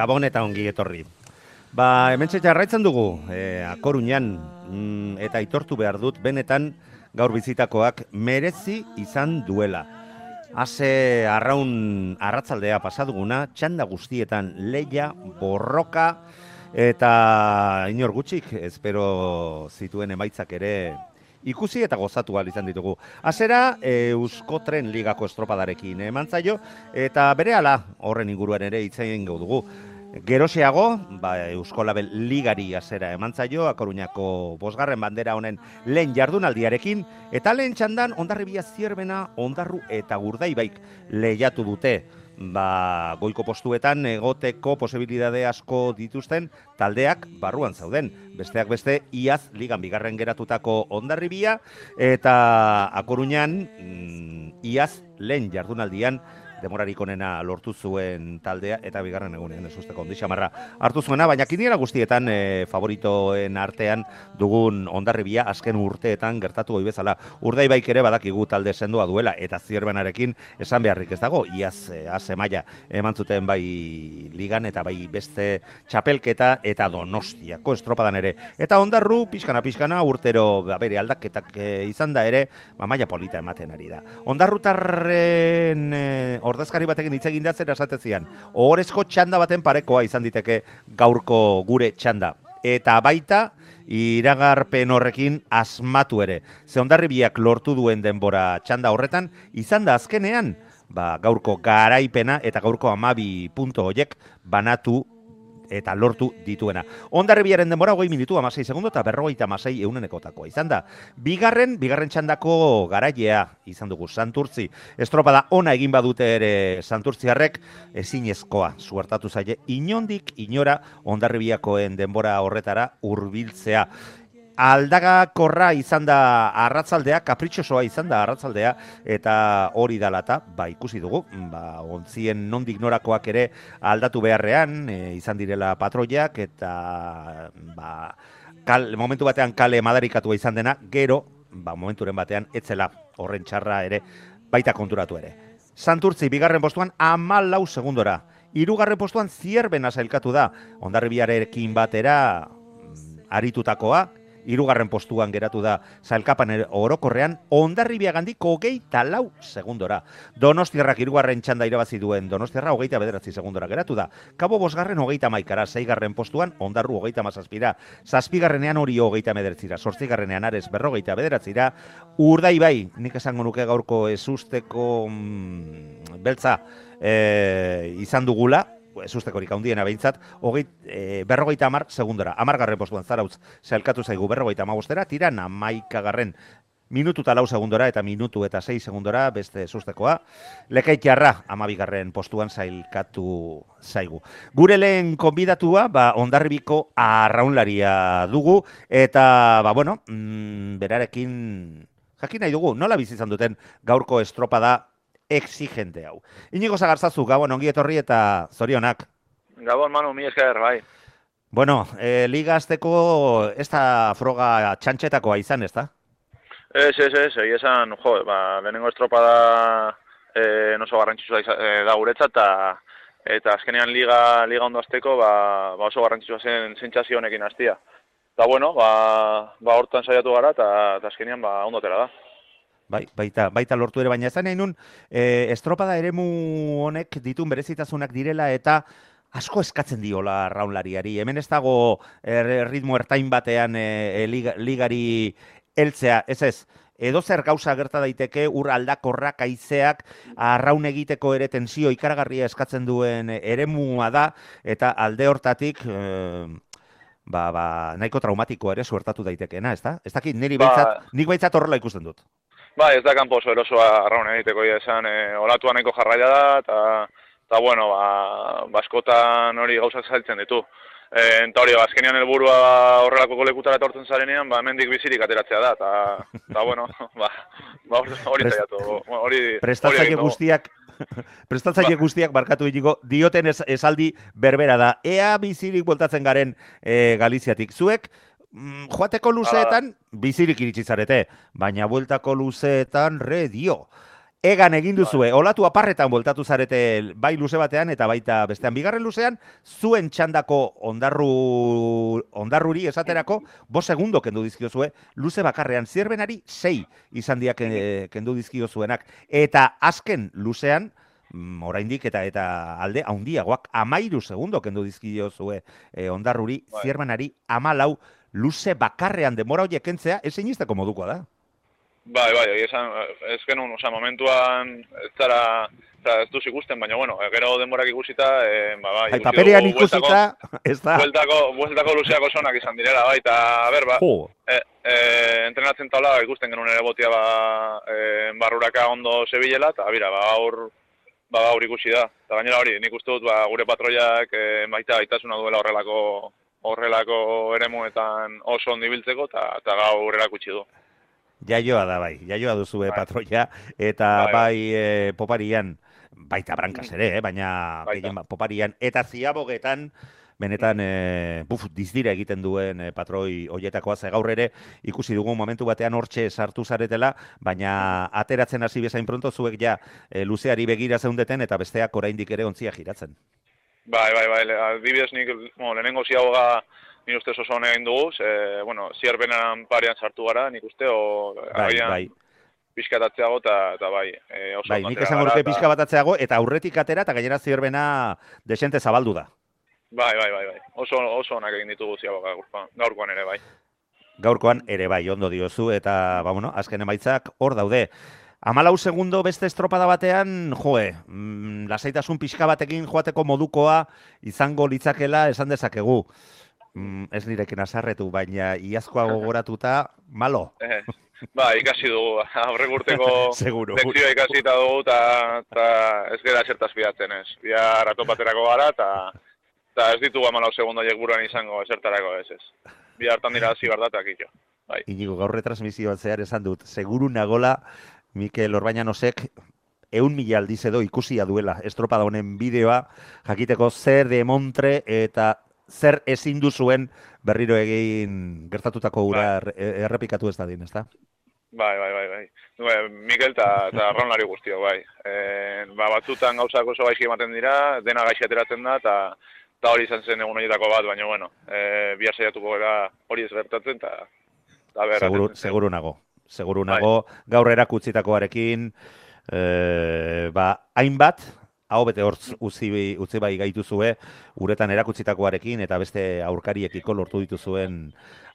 Gabon eta ongi etorri. Ba, hemen jarraitzen dugu, e, akorunean, mm, eta aitortu behar dut, benetan gaur bizitakoak merezi izan duela. Haze arraun arratzaldea pasaduguna, txanda guztietan leia, borroka, eta inor gutxik, espero zituen emaitzak ere ikusi eta gozatu ahal izan ditugu. Azera, e, Eusko Tren Ligako estropadarekin eman zaio, eta bere horren inguruan ere itzaien dugu. Geroseago, ba, Eusko Label Ligari azera eman zaio, Akoruñako bosgarren bandera honen lehen jardunaldiarekin, eta lehen txandan ondarribia zierbena, ondarru eta gurdaibaik lehiatu dute ba, goiko postuetan egoteko posibilidade asko dituzten taldeak barruan zauden. Besteak beste, iaz ligan bigarren geratutako ondarribia, eta akoruñan mm, iaz lehen jardunaldian demorarik onena lortu zuen taldea eta bigarren egunean ez usteko ondi xamarra hartu zuena, baina kiniera guztietan e, favoritoen artean dugun ondarribia azken urteetan gertatu goi bezala. Urdai baik ere badakigu talde sendoa duela eta zierbenarekin esan beharrik ez dago, iaz e, az emaia eman zuten bai ligan eta bai beste txapelketa eta donostiako estropadan ere. Eta ondarru, pixkana pixkana, urtero bere aldaketak e, izan da ere, ba, maia polita ematen ari da. Ondarrutarren e, ordezkari batekin hitz egin da zer esatezian. Ohorezko txanda baten parekoa izan diteke gaurko gure txanda. Eta baita iragarpen horrekin asmatu ere. Ze biak lortu duen denbora txanda horretan izan da azkenean ba, gaurko garaipena eta gaurko amabi punto hoiek banatu eta lortu dituena. Ondarribiaren denbora goi minutu amasei segundo eta berrogeita amasei eunenekotakoa. Izan da, bigarren, bigarren txandako garailea izan dugu Santurtzi. Estropada ona egin badute ere Santurtziarrek ezinezkoa suertatu zaie inondik inora Ondarribiakoen denbora horretara hurbiltzea aldagakorra izan da arratzaldea, kapritxosoa izan da arratzaldea, eta hori dalata, ba, ikusi dugu, ba, ontzien nondik norakoak ere aldatu beharrean, e, izan direla patroiak, eta ba, kal, momentu batean kale madarikatua izan dena, gero, ba, momenturen batean, etzela horren txarra ere, baita konturatu ere. Santurtzi, bigarren postuan, amal lau segundora. Irugarren postuan, zierben azailkatu da. Ondarribiarekin batera, mm, aritutakoa, irugarren postuan geratu da zailkapan orokorrean, ondarribia gandik hogeita lau segundora. Donostiarrak irugarren txanda irabazi duen Donostiarra hogeita bederatzi segundora geratu da. Kabo bosgarren hogeita maikara, zeigarren postuan, ondarru hogeita mazazpira. Zazpigarrenean hori hogeita medertzira, sortzigarrenean ares berrogeita bederatzira. Urdai bai, nik esango nuke gaurko ezusteko mm, beltza e, izan dugula, ez ustekorik handiena behintzat, hogei, e, berrogeita amar segundora, amar garren postuan zarautz, zelkatu zaigu berrogeita amagostera, tiran amaika garren minutu eta lau segundora eta minutu eta sei segundora beste sustekoa. Lekaitxarra amabigarren postuan zailkatu zaigu. Gure lehen konbidatua, ba, ondarribiko arraunlaria dugu, eta, ba, bueno, mm, berarekin jakin nahi dugu, nola bizizan duten gaurko estropada exigente hau. Inigo zagartzazu, gabon, ongi etorri eta zorionak. Gabon, Manu, mi esker, bai. Bueno, eh, liga azteko ez da froga txantxetakoa izan, ez da? Ez, ez, ez, egi esan, jo, ba, lehenengo estropada eh, noso garrantzitsua eh, da guretzat, eta eta azkenean liga, liga ondo azteko, ba, ba oso garrantzitsua zen zentzazio honekin hastia. Eta bueno, ba, ba hortan saiatu gara, eta azkenean ba, ondo da. Bai, baita, baita lortu ere, baina ez nahi nun, e, estropada eremu honek ditun berezitasunak direla eta asko eskatzen diola raunlariari. Hemen ez dago er, ritmo ertain batean e, ligari heltzea, ez ez, edo zer gauza gerta daiteke ur aldakorrak aizeak arraun egiteko ere tensio ikaragarria eskatzen duen eremua da eta alde hortatik eh, ba, ba, nahiko traumatiko ere suertatu daitekeena, ez da? Ez dakit, niri Ba- behintzat, nik behintzat horrela ikusten dut. Bai, ez da kanpo oso erosoa arraun egiteko ia esan, e, olatua nahiko jarraia da, eta, eta bueno, ba, baskotan hori gauzak zailtzen ditu. E, eta hori, ba, azkenean helburua horrelako kolekutara etortzen zarenean, ba, mendik bizirik ateratzea da, eta, eta bueno, ba, ba hori- zaiatu, hori, Prestatzaile guztiak Prestatzaile guztiak barkatu inigo, dioten esaldi berbera da. Ea bizirik bueltatzen garen e, Galiziatik. Zuek, joateko luzeetan, bizirik iritsi zarete, baina bueltako luzeetan re dio. Egan egin duzue, olatu aparretan bueltatu zarete bai luze batean eta baita bestean. Bigarren luzean, zuen txandako ondarru, ondarruri esaterako, bo segundo kendu dizkiozue, luze bakarrean zierbenari sei izan diak eh, kendu dizkiozuenak. Eta azken luzean, mm, oraindik eta eta alde haundiagoak amairu segundo kendu dizkiozue eh, ondarruri, Bai. zierbenari amalau luze bakarrean demora horiek kentzea, ez inizteko modukoa da. Bai, bai, egia esan, ez genuen, osea, momentuan ez zara, zara ez duz ikusten, baina, bueno, gero denborak ikusita, e, ba, bai, ikusi dugu bueltako- ikusita, ez da. Bueltako, bueltako luzeak osonak izan direla, bai, eta, a ber, ba, Jo, e, e, entrenatzen taula, ikusten genuen ere botia, ba, e, barruraka ondo zebilela, eta, bira, ba, gaur, ba, gaur ikusi da. Eta gainera hori, nik uste dut, ba, gure patroiak e, baita gaitasuna duela horrelako horrelako eremuetan oso ondo ibiltzeko, eta, eta gaur erakutsi du. jaioa da bai, jaioa duzue Bai. patroia, eta Bai, bai, e, poparian, baita brankas ere, eh, baina gehien ba- poparian, eta ziabogetan, benetan, e, buf, dizdira egiten duen e, patroi hoietakoa, ze gaur ere ikusi dugu momentu batean hortxe sartu zaretela, baina ateratzen hasi bezain pronto zuek ja e, luzeari begira zeundeten eta besteak oraindik ere ontzia giratzen. Bai, bai, bai, adibidez nik, bueno, lehenengo ziagoga nire ustez oso honen egin dugu, ze, bueno, zierbenan parean sartu gara, nik uste, o, Bai, agian bai, pixkatatzeago, eta, eta bai, e, oso bai, nik esango gara, nuke pixka bat atzeago, eta aurretik atera, eta gainera zierbena desente zabaldu da. Bai, bai, bai, bai, oso, oso onak egin ditugu ziagoga gaurkoan, gaurkoan ere, bai. gaurkoan ere bai ondo diozu eta ba, bueno, azken emaitzak hor daude. Amalau segundo beste estropada batean, joe, mm, lasaitasun pixka batekin joateko modukoa izango litzakela esan dezakegu. Mm, ez nirekin azarretu, baina iazkoa gogoratuta, malo, Eh, ba, ikasi dugu, aurrek urteko lekzioa ikasi eta dugu, eta ez gara zertaz fidatzen ez. Bihar atopaterako gara, eta ez ditugu amalau segundo buruan izango esertarako ez ez. Bihar hartan dira hasi bardatak. Bai. Inigo, gaur retransmisioan zehar esan dut, seguru nagola, Mikel Orbaianosek eun mila aldiz edo ikusia duela estropada honen bideoa, jakiteko zer demontre eta zer ezin duzuen berriro egin gertatutako ura erre- errepikatu ez dadin, ezta? Bai, bai, bai, bai. Bai, Mikel eta arraunlari guztio, bai. E, ba, batzutan gauzak oso gaizki ematen dira, dena gaixi ateratzen da, eta eta hori izan zen egun horietako bat, baina, bueno, e, bihar saiatuko gara hori ez gertatzen, eta Seguru, seguru nago. Seguru Bai. nago, gaur erakutsitakoarekin, e, ba, hainbat, hau bete hortz utzi, utzi bai gaituzue, uretan erakutsitakoarekin, eta beste aurkariekiko lortu dituzuen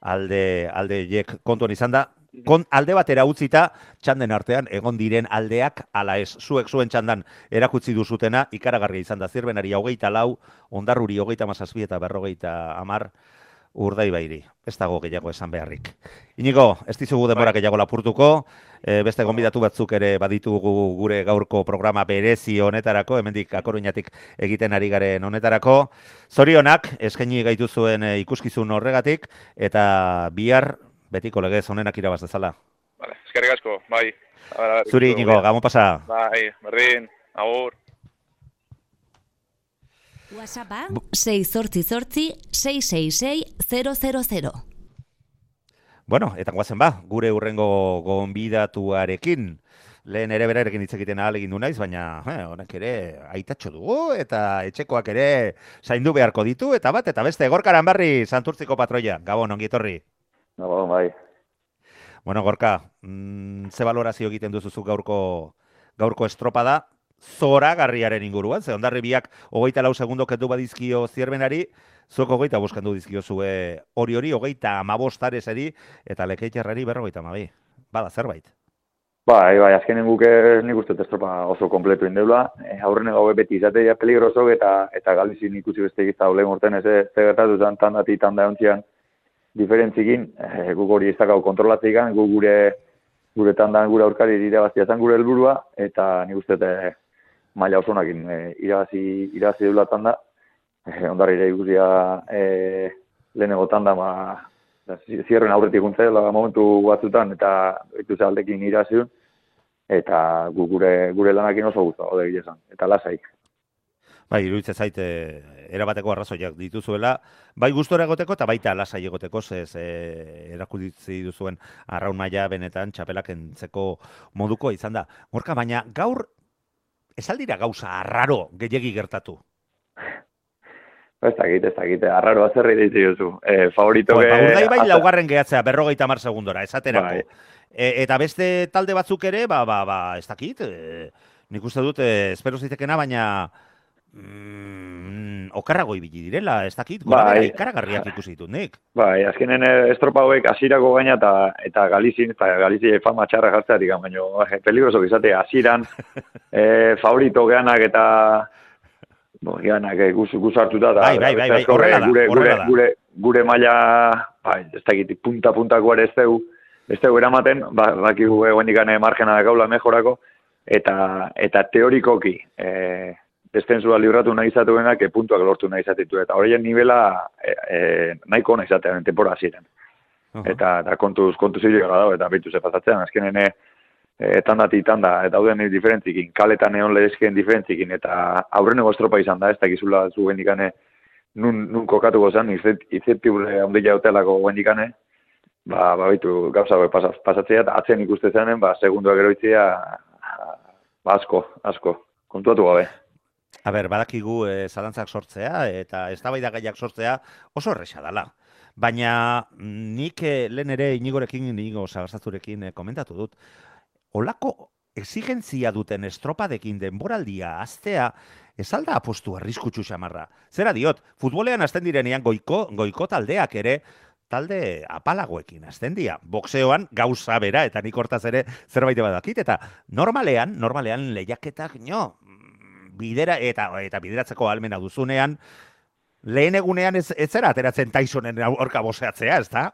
alde, alde jek kontuan izan da, kon, alde batera utzita, txanden artean, egon diren aldeak, ala ez, zuek zuen txandan erakutsi duzutena, ikaragarria izan da, zirbenari hogeita lau, ondarruri hogeita mazazpi eta berrogeita amar, urdai bairi. Ez dago gehiago esan beharrik. Inigo, ez dizugu denbora Bai. gehiago lapurtuko, e, beste gonbidatu batzuk ere baditugu gure gaurko programa berezi honetarako, hemendik akoruñatik egiten ari garen honetarako. Zorionak, eskaini gaitu zuen e, ikuskizun horregatik, eta bihar betiko legez honenak irabaz dezala. Vale, eskerrik asko, bai. Zuri, Inigo, dugu, gamo pasa. Bai, berdin, agur. WhatsAppa 688 666 000. Bueno, eta guazen ba, gure urrengo gonbidatuarekin. Lehen ere berarekin hitz egiten ahal egin du naiz, baina eh, honek ere aitatxo dugu eta etxekoak ere zaindu beharko ditu, eta bat, eta beste, gorkaran barri santurtziko patroia. Gabon, ongi etorri. Nago, bai. Bueno, gorka, mm, ze balorazio egiten duzuzu gaurko, gaurko estropada, zora garriaren inguruan, ze ondarri biak hogeita lau segundo kendu badizkio zierbenari, zuek hogeita boskendu dizkio zue hori hori, hogeita amabostarezeri, eta lekeitzerrari berrogeita amabi. bada zerbait. Bai, bai, azkenen guke nik uste dut estropa oso kompletu indeula. E, aurrene gaue beti izatea peligroso eta eta galizin ikusi beste egizta olen urten ez ez gertatu zan tandati tanda ontzian diferentzikin, e, guk hori ez dakau kontrolatzeik guk gure gure tandan gure aurkari irabazia zan gure helburua eta nik uste maila oso nakin e, irabazi, irabazi deula tanda. E, ondarri ere ikusia e, lehenego tanda, ma, zierren aurretik guntzela momentu batzutan eta itu aldekin iraziun eta gu gure gure lanakin oso gustu ode esan eta lasai Bai, iruditzen zaite erabateko arrazoiak dituzuela, bai gustora egoteko eta baita lasai egoteko ez e, erakuditzi duzuen arraun maila benetan txapelak entzeko moduko izan da. Gorka, baina gaur esaldira gauza arraro gehiegi gertatu. Ez dakit, ez dakit, arraro azerri ditu duzu. E, favorito Bai, ge... bai, laugarren gehatzea, berrogeita mar segundora, esaterako. Bai. E, eta beste talde batzuk ere, ba, ba, ba, ez dakit, e, nik uste dut, e, espero zitekena, baina mm, okarrago ibili direla, ez dakit, gora Bai. ikaragarriak ikusi ditut nik. Bai, azkenen eh, estropa hauek hasierako gaina eta eta Galizin, eta Galizi fama txarra jartzeatik, baina eh, peligroso izate hasieran eh, favorito geanak eta bo, geanak eh, guz, guz da. Bai, bai, bai, bai, horrela da, gure, gure, da. gure, gure maila, bai, ez dakit, punta-puntako ere ez dugu, ez dugu eramaten, ba, bakigu eguendik margena gaula mejorako, eta, eta teorikoki, eh, destensua libratu nahi izatuenak e, puntuak lortu nahi izatitu. Eta horien nivela e, e, nahiko ona izatean, tempora ziren. Eta, eta kontuz, kontuz gara dago, eta bitu ze pasatzean, azkenen e, e, tandati tanda, eta dauden diferentzikin, kaletan egon lehizkien diferentzikin, eta aurreneko estropa izan da, ez dakizula zu gendikane, nun, nun kokatu gozan, izertibre handia hotelako gendikane, ba, ba bitu, gauza pasaz- pasatzea, eta atzen ikuste zenen, ba, segunduak eroitzea, ba, asko, asko, kontuatu gabe. A ber, badakigu e, zalantzak sortzea eta eztabaida gaiak sortzea oso erresa dela. Baina mm, nik eh, lehen ere inigorekin, inigo sagarzazurekin eh, komentatu dut, olako exigentzia duten estropadekin denboraldia aztea, ez alda apostu arriskutsu xamarra. Zera diot, futbolean azten direnean goiko, goiko taldeak ere, talde apalagoekin azten dira. Boxeoan gauza bera, eta nik hortaz ere zerbait badakit, eta normalean, normalean lehiaketak, no, bidera eta eta bideratzeko almena duzunean lehen egunean ez, ez zera ateratzen Tysonen aurka boseatzea, ezta?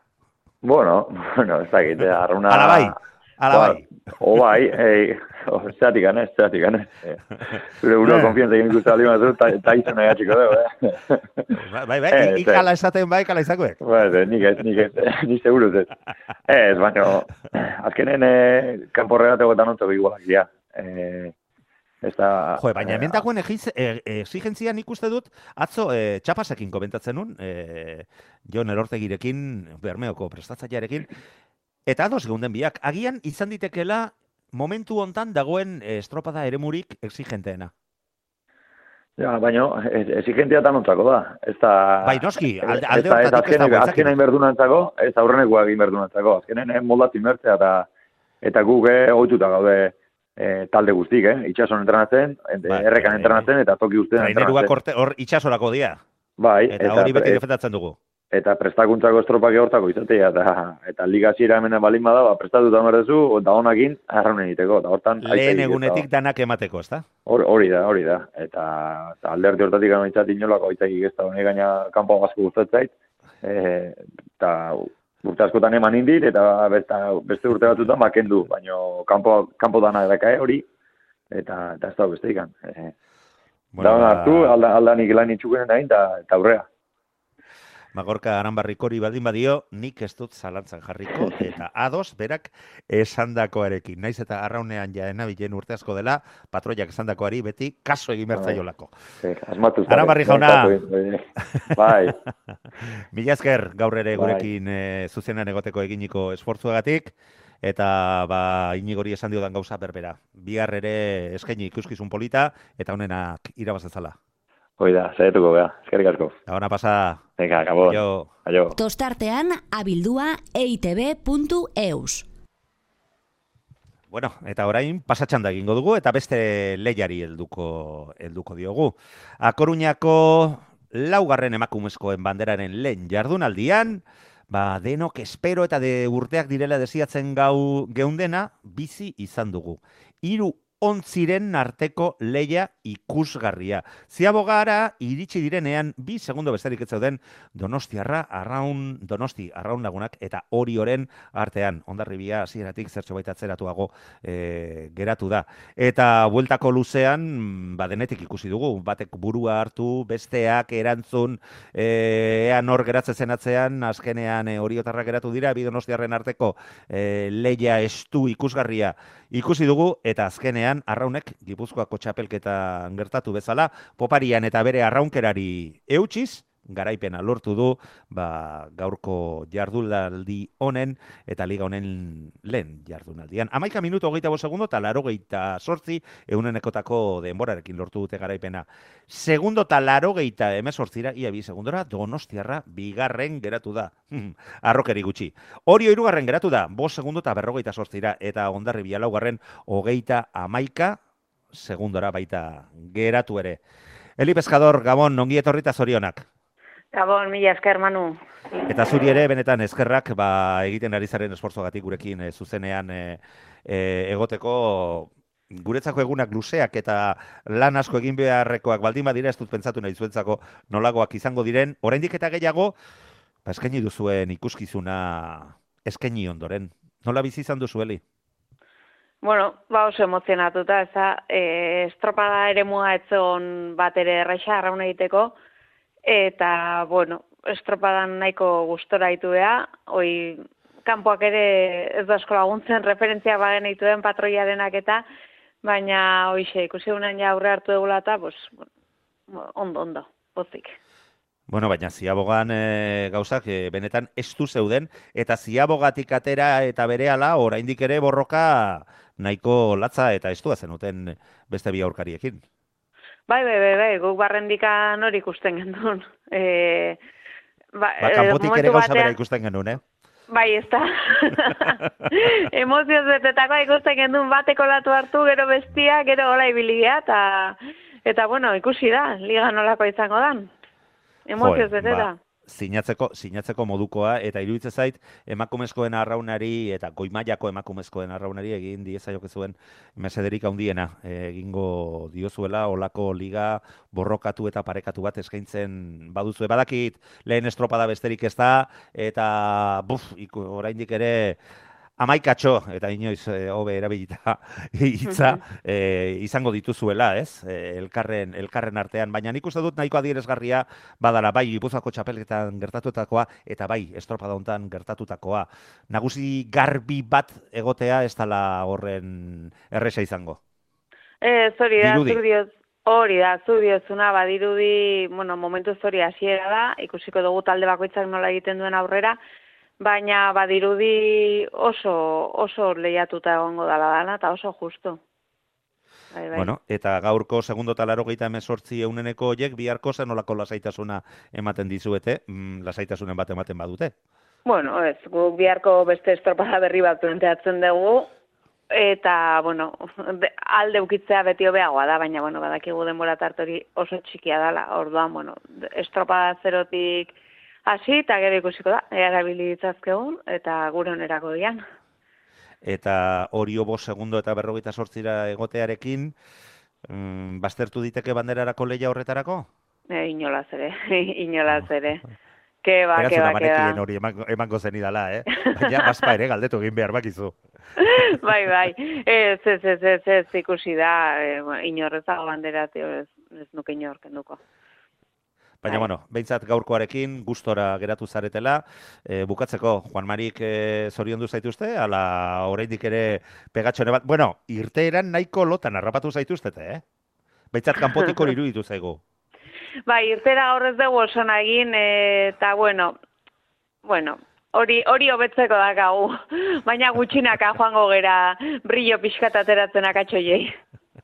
Bueno, bueno, ez dakit, eh, arrauna... Ala bai, ala bai. O bai, ei, zeatik ganez, zeatik ganez. Eh, Zure burua konfianza egin ikusten aldi mazu, ta, ta izan egatxiko dugu, eh? Bai, bai, bai, Eh, ikala esaten bai, kala izakuek. Ba, ez, nik ez, nik ez, ni seguruz ez. Ez, baina, azkenen eh, kanpo regategoetan ontzok igualak dira. Eh, ez da... Jo, baina hemen dagoen egiz, e, exigentzia nik uste dut, atzo e, txapasekin komentatzen nun, e, Jon Elortegirekin, Bermeoko prestatzailearekin, eta ados geunden biak, agian izan ditekela momentu hontan dagoen e, estropada eremurik exigenteena. Ja, baina, ez, exigentia tanontzako da. Ez da... Bai, noski, alde- ez alde ez hortatik ez azkenen- berdunantzako, ez aurrenekoak egin berdunantzako. Azkenen eh, moldatu inbertzea eta eta guk eh, gaude eh, talde guztik, eh? Itxason entrenatzen, eh, Bai, errekan bai. entrenatzen eta toki guztien Traineruak entrenatzen. hor itxasorako dia, Bai, eta hori beti eh, defendatzen dugu. eta prestakuntzako estropak hortako izatea eta eta liga zira hemen balin bada, ba, prestatuta merdezu, eta honakin arraunen egiteko. Eta hortan, Lehen aitzaki eta- egunetik danak emateko, ezta? Hor, hori da, hori da. Eta, eta alderdi hortatik ganoitzat inolako aitzaki ez da, honek gaina kanpo asko gustatzait. E, eta urte askotan eman indit, eta beste, beste urte batzutan makendu, baina kanpo, kanpo dana dakae hori, eta, eta ez da beste ikan. E, Bueno, da ba- hartu, alda, aldanik lan itxuken nahi, eta, eta aurrea. Magorka aranbarrikori baldin badio, nik ez dut zalantzan jarriko, eta ados berak esandakoarekin. Naiz eta arraunean ja enabilen urte asko dela, patroiak esandakoari beti kaso egin bertzaiolako. E, asmatu. Arabarri jauna. Bai, Mila esker gaur ere Bai. gurekin e, zuzenan egoteko eginiko esfortzuagatik, eta ba, inigori esan diodan gauza berbera. Bihar ere eskaini ikuskizun polita, eta honenak irabazazala. Hoi da, zaituko beha, eskerrik asko. Gabona pasa, Venga, gabon. jo. Aio. Tostartean abildua eitb.eus. Bueno, eta orain pasatxan da egingo dugu eta beste lehiari helduko helduko diogu. A Coruñako laugarren emakumezkoen banderaren lehen jardunaldian, ba, denok espero eta de urteak direla desiatzen gau geundena, bizi izan dugu. Hiru ontziren arteko leia ikusgarria. Ziabogara iritsi direnean bi segundo besterik ez zeuden Donostiarra arraun Donosti arraun lagunak eta Orioren artean Hondarribia hasieratik zertxo baita atzeratuago e, geratu da. Eta bueltako luzean mm, ba denetik ikusi dugu, batek burua hartu, besteak erantzun e, ea nor geratzen zen atzean, azkenean e, Oriotarra geratu dira bi Donostiarren arteko e, leia estu ikusgarria ikusi dugu eta azkenean arraunek Gipuzkoako txapelketan gertatu bezala poparian eta bere arraunkerari eutxiz garaipena lortu du ba, gaurko jardunaldi honen eta liga honen lehen jardunaldian. Amaika minuto hogeita bo segundo eta laro geita sortzi eunenekotako denborarekin lortu dute garaipena. Segundo eta laro geita emezortzira, ia bi segundora, donostiarra bigarren geratu da. Arrokeri gutxi. Orio irugarren geratu da, bo segundo eta berrogeita sortzira eta ondarri bialaugarren hogeita amaika segundora baita geratu ere. Eli Pescador, Gabon, ongi etorrita zorionak. Gabon, mila esker, Manu. Eta zuri ere, benetan eskerrak, ba, egiten ari zaren esfortzogatik gurekin e, zuzenean e, e, egoteko guretzako egunak luzeak eta lan asko egin beharrekoak baldin badira ez dut pentsatu nahi zuentzako nolagoak izango diren, oraindik eta gehiago, ba, eskaini duzuen ikuskizuna eskaini ondoren. Nola bizi izan duzueli? Bueno, ba oso emozionatuta, ez da, e, estropada ere mua etzon bat ere erraixa arraun egiteko, eta, bueno, estropadan nahiko gustora ditu beha, hoi, kanpoak ere ez da eskola laguntzen referentzia bagen ditu den patroiarenak eta, baina hoixe, ikusi unen ja aurre hartu egula eta, pues, ondo, ondo, pozik. Bueno, baina ziabogan e, gauzak e, benetan estu zeuden, eta ziabogatik atera eta berehala oraindik ere borroka nahiko latza eta estua zenuten beste bi aurkariekin. Bai, bai, bai, bai, guk barrendikan hori ikusten gendun. E, ba, ba, kanpotik ere gauza bera ikusten genuen, eh? Bai, ez da. Emozioz betetako ikusten gendun bateko latu hartu, gero bestia, gero hola ibilia, eta, eta bueno, ikusi da, liga nolako izango dan. Emozioz beteta. Ba sinatzeko sinatzeko modukoa eta iruditzen zait emakumezkoen arraunari eta goimaiako emakumezkoen arraunari egin diezaiok zuen mesederik handiena egingo diozuela olako liga borrokatu eta parekatu bat eskaintzen baduzue. Badakit lehen estropada besterik ez da eta buf oraindik ere amaikatxo, eta inoiz e, hobe erabilita hitza e, izango dituzuela, ez? E, elkarren, elkarren artean, baina nik uste dut nahiko adieresgarria badala bai Gipuzkoako txapelketan gertatutakoa eta bai estropada hontan gertatutakoa. Nagusi garbi bat egotea ez dala horren erresa izango. Eh, hori da, zurioz, hori da, zuriozuna, badirudi, bueno, momentu zori hasiera da, ikusiko dugu talde bakoitzak nola egiten duen aurrera, baina badirudi oso oso lehiatuta egongo dala dana eta oso justo. Bai, bai. Bueno, eta gaurko segundo talaro geita emezortzi euneneko oiek, biharko zen olako lasaitasuna ematen dizuete, mm, lasaitasunen bat ematen badute? Bueno, ez, gu biharko beste estropada berri bat planteatzen dugu, eta, bueno, alde ukitzea beti hobeagoa da, baina, bueno, badakigu denbora tartori oso txikia dala, orduan, bueno, estropada zerotik, hasi eta gero ikusiko da, erabili ditzazkegun eta gure onerako dian. Eta hori obo segundo eta berrogeita sortzira egotearekin, mm, baztertu diteke banderarako leia horretarako? E, inolaz ere, inolaz ere. Ke ba, ke ba, ke ba. hori emango zen idala, eh? Baina, bazpa ere galdetu egin behar bakizu. bai, bai. Ez, ez, ez, ez, ez, ikusi da, eh, inorrezago banderat, ez, ez nuke inorkenduko. Baina, bai. bueno, behintzat gaurkoarekin gustora geratu zaretela. E, bukatzeko, Juan Marik e, zorion du zaituzte, ala oraindik ere pegatxone bat. Bueno, irteeran nahiko lotan harrapatu zaituztete, eh? Behintzat kanpotiko liru ditu zaigu. Bai, irtera horrez dugu oso nagin, eta bueno, bueno, hori hori hobetzeko da gau. Baina gutxinaka joango gera brillo pixkat ateratzen akatxoiei.